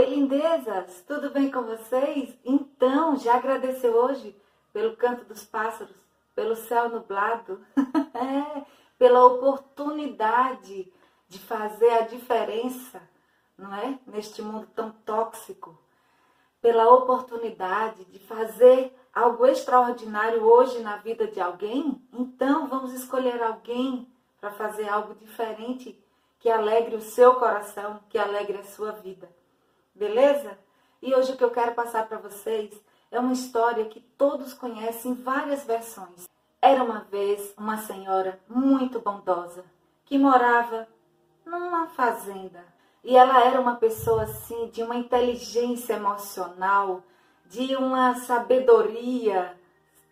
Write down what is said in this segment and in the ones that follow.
Oi, lindezas! Tudo bem com vocês? Então, já agradeceu hoje pelo canto dos pássaros, pelo céu nublado, é, pela oportunidade de fazer a diferença, não é? Neste mundo tão tóxico, pela oportunidade de fazer algo extraordinário hoje na vida de alguém? Então, vamos escolher alguém para fazer algo diferente que alegre o seu coração, que alegre a sua vida. Beleza? E hoje o que eu quero passar para vocês é uma história que todos conhecem várias versões. Era uma vez uma senhora muito bondosa que morava numa fazenda. E ela era uma pessoa assim de uma inteligência emocional, de uma sabedoria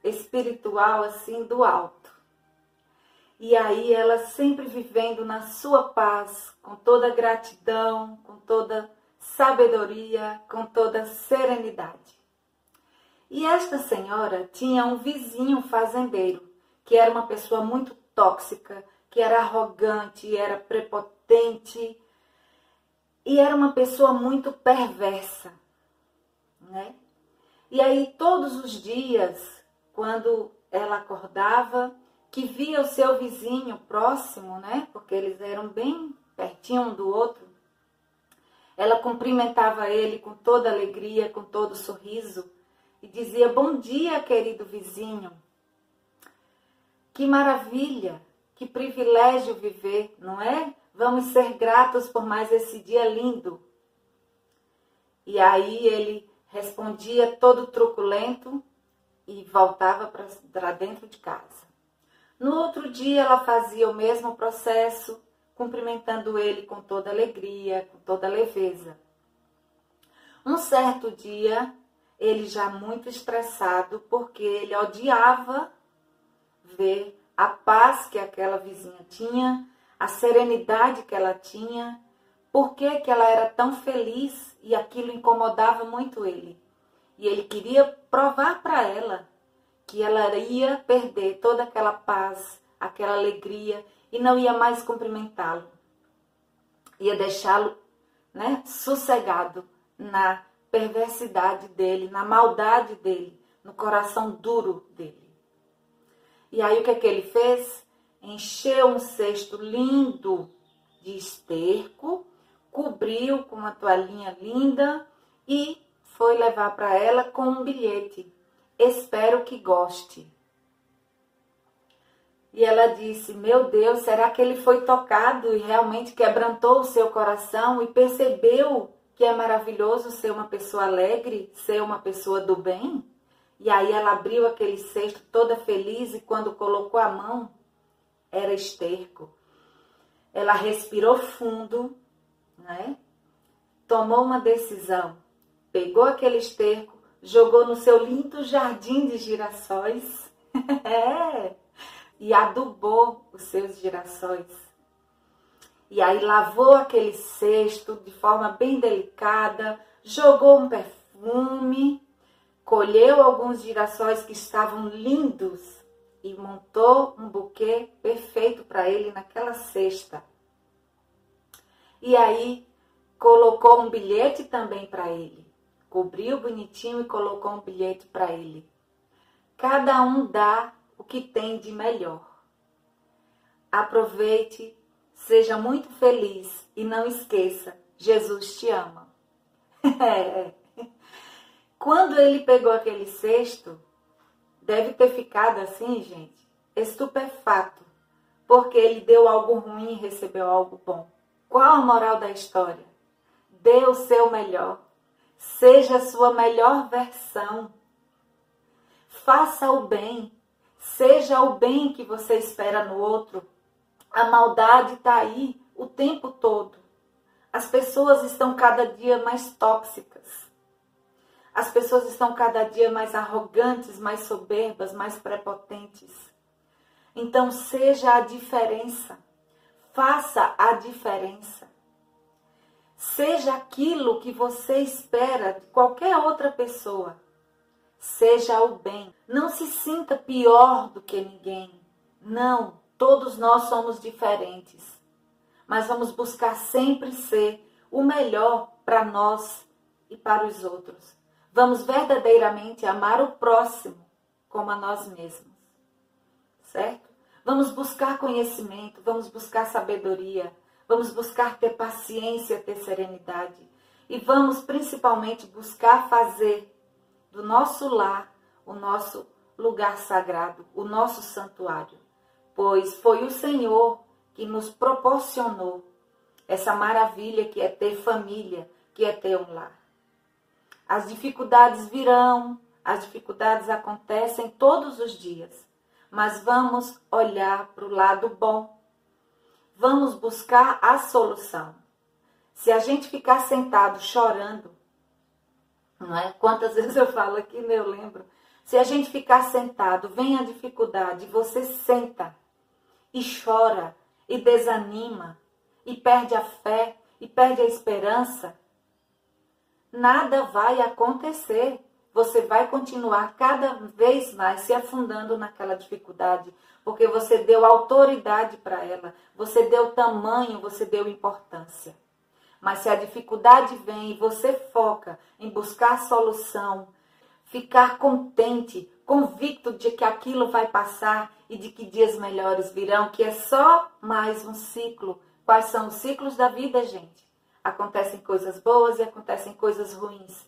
espiritual assim do alto. E aí ela sempre vivendo na sua paz, com toda gratidão, com toda sabedoria, com toda serenidade. E esta senhora tinha um vizinho fazendeiro, que era uma pessoa muito tóxica, que era arrogante, era prepotente e era uma pessoa muito perversa, né? E aí todos os dias, quando ela acordava, que via o seu vizinho próximo, né? Porque eles eram bem pertinho um do outro, ela cumprimentava ele com toda alegria, com todo sorriso e dizia: Bom dia, querido vizinho. Que maravilha, que privilégio viver, não é? Vamos ser gratos por mais esse dia lindo. E aí ele respondia todo truculento e voltava para dentro de casa. No outro dia ela fazia o mesmo processo cumprimentando ele com toda alegria, com toda leveza. Um certo dia, ele já muito estressado, porque ele odiava ver a paz que aquela vizinha tinha, a serenidade que ela tinha, por que, que ela era tão feliz e aquilo incomodava muito ele. E ele queria provar para ela que ela ia perder toda aquela paz, aquela alegria e não ia mais cumprimentá-lo. Ia deixá-lo né, sossegado na perversidade dele, na maldade dele, no coração duro dele. E aí o que é que ele fez? Encheu um cesto lindo de esterco, cobriu com uma toalhinha linda e foi levar para ela com um bilhete. Espero que goste. E ela disse: Meu Deus, será que ele foi tocado e realmente quebrantou o seu coração e percebeu que é maravilhoso ser uma pessoa alegre, ser uma pessoa do bem? E aí ela abriu aquele cesto toda feliz e quando colocou a mão, era esterco. Ela respirou fundo, né? tomou uma decisão, pegou aquele esterco, jogou no seu lindo jardim de girassóis. é e adubou os seus girassóis. E aí lavou aquele cesto de forma bem delicada, jogou um perfume, colheu alguns girassóis que estavam lindos e montou um buquê perfeito para ele naquela cesta. E aí colocou um bilhete também para ele. Cobriu bonitinho e colocou um bilhete para ele. Cada um dá o que tem de melhor. Aproveite, seja muito feliz e não esqueça, Jesus te ama. É. Quando ele pegou aquele cesto, deve ter ficado assim, gente, estupefato, porque ele deu algo ruim e recebeu algo bom. Qual a moral da história? Dê o seu melhor. Seja a sua melhor versão. Faça o bem. Seja o bem que você espera no outro. A maldade está aí o tempo todo. As pessoas estão cada dia mais tóxicas. As pessoas estão cada dia mais arrogantes, mais soberbas, mais prepotentes. Então, seja a diferença. Faça a diferença. Seja aquilo que você espera de qualquer outra pessoa. Seja o bem. Não se sinta pior do que ninguém. Não, todos nós somos diferentes. Mas vamos buscar sempre ser o melhor para nós e para os outros. Vamos verdadeiramente amar o próximo como a nós mesmos. Certo? Vamos buscar conhecimento, vamos buscar sabedoria, vamos buscar ter paciência, ter serenidade. E vamos principalmente buscar fazer do nosso lar o nosso lugar sagrado, o nosso santuário. Pois foi o Senhor que nos proporcionou essa maravilha que é ter família, que é ter um lar. As dificuldades virão, as dificuldades acontecem todos os dias, mas vamos olhar para o lado bom. Vamos buscar a solução. Se a gente ficar sentado chorando, não é? Quantas vezes eu falo aqui, né? eu lembro. Se a gente ficar sentado, vem a dificuldade, você senta e chora e desanima e perde a fé e perde a esperança, nada vai acontecer. Você vai continuar cada vez mais se afundando naquela dificuldade, porque você deu autoridade para ela, você deu tamanho, você deu importância. Mas se a dificuldade vem e você foca em buscar solução, ficar contente, convicto de que aquilo vai passar e de que dias melhores virão, que é só mais um ciclo. Quais são os ciclos da vida, gente? Acontecem coisas boas e acontecem coisas ruins.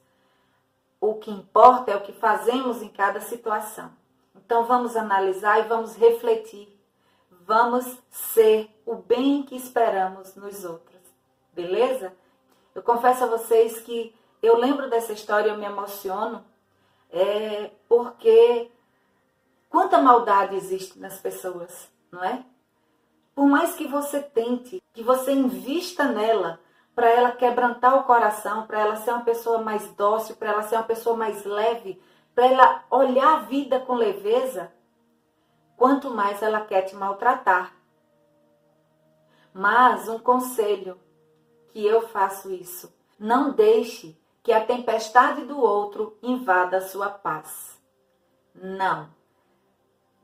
O que importa é o que fazemos em cada situação. Então vamos analisar e vamos refletir. Vamos ser o bem que esperamos nos outros. Beleza? Eu confesso a vocês que eu lembro dessa história, eu me emociono, é, porque quanta maldade existe nas pessoas, não é? Por mais que você tente, que você invista nela, para ela quebrantar o coração, para ela ser uma pessoa mais dócil, para ela ser uma pessoa mais leve, para ela olhar a vida com leveza, quanto mais ela quer te maltratar. Mas um conselho que eu faço isso, não deixe que a tempestade do outro invada a sua paz. Não.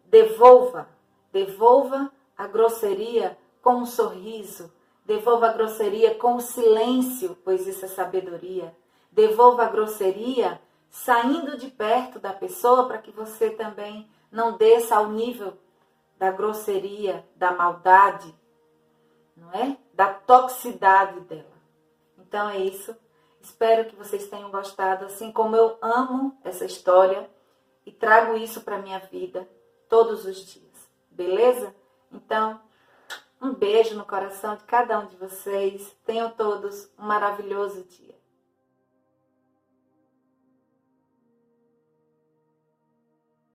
Devolva, devolva a grosseria com um sorriso, Devolva a grosseria com o silêncio, pois isso é sabedoria. Devolva a grosseria saindo de perto da pessoa para que você também não desça ao nível da grosseria, da maldade, não é? Da toxicidade dela. Então é isso. Espero que vocês tenham gostado, assim como eu amo essa história e trago isso para minha vida todos os dias. Beleza? Então, um beijo no coração de cada um de vocês. Tenham todos um maravilhoso dia.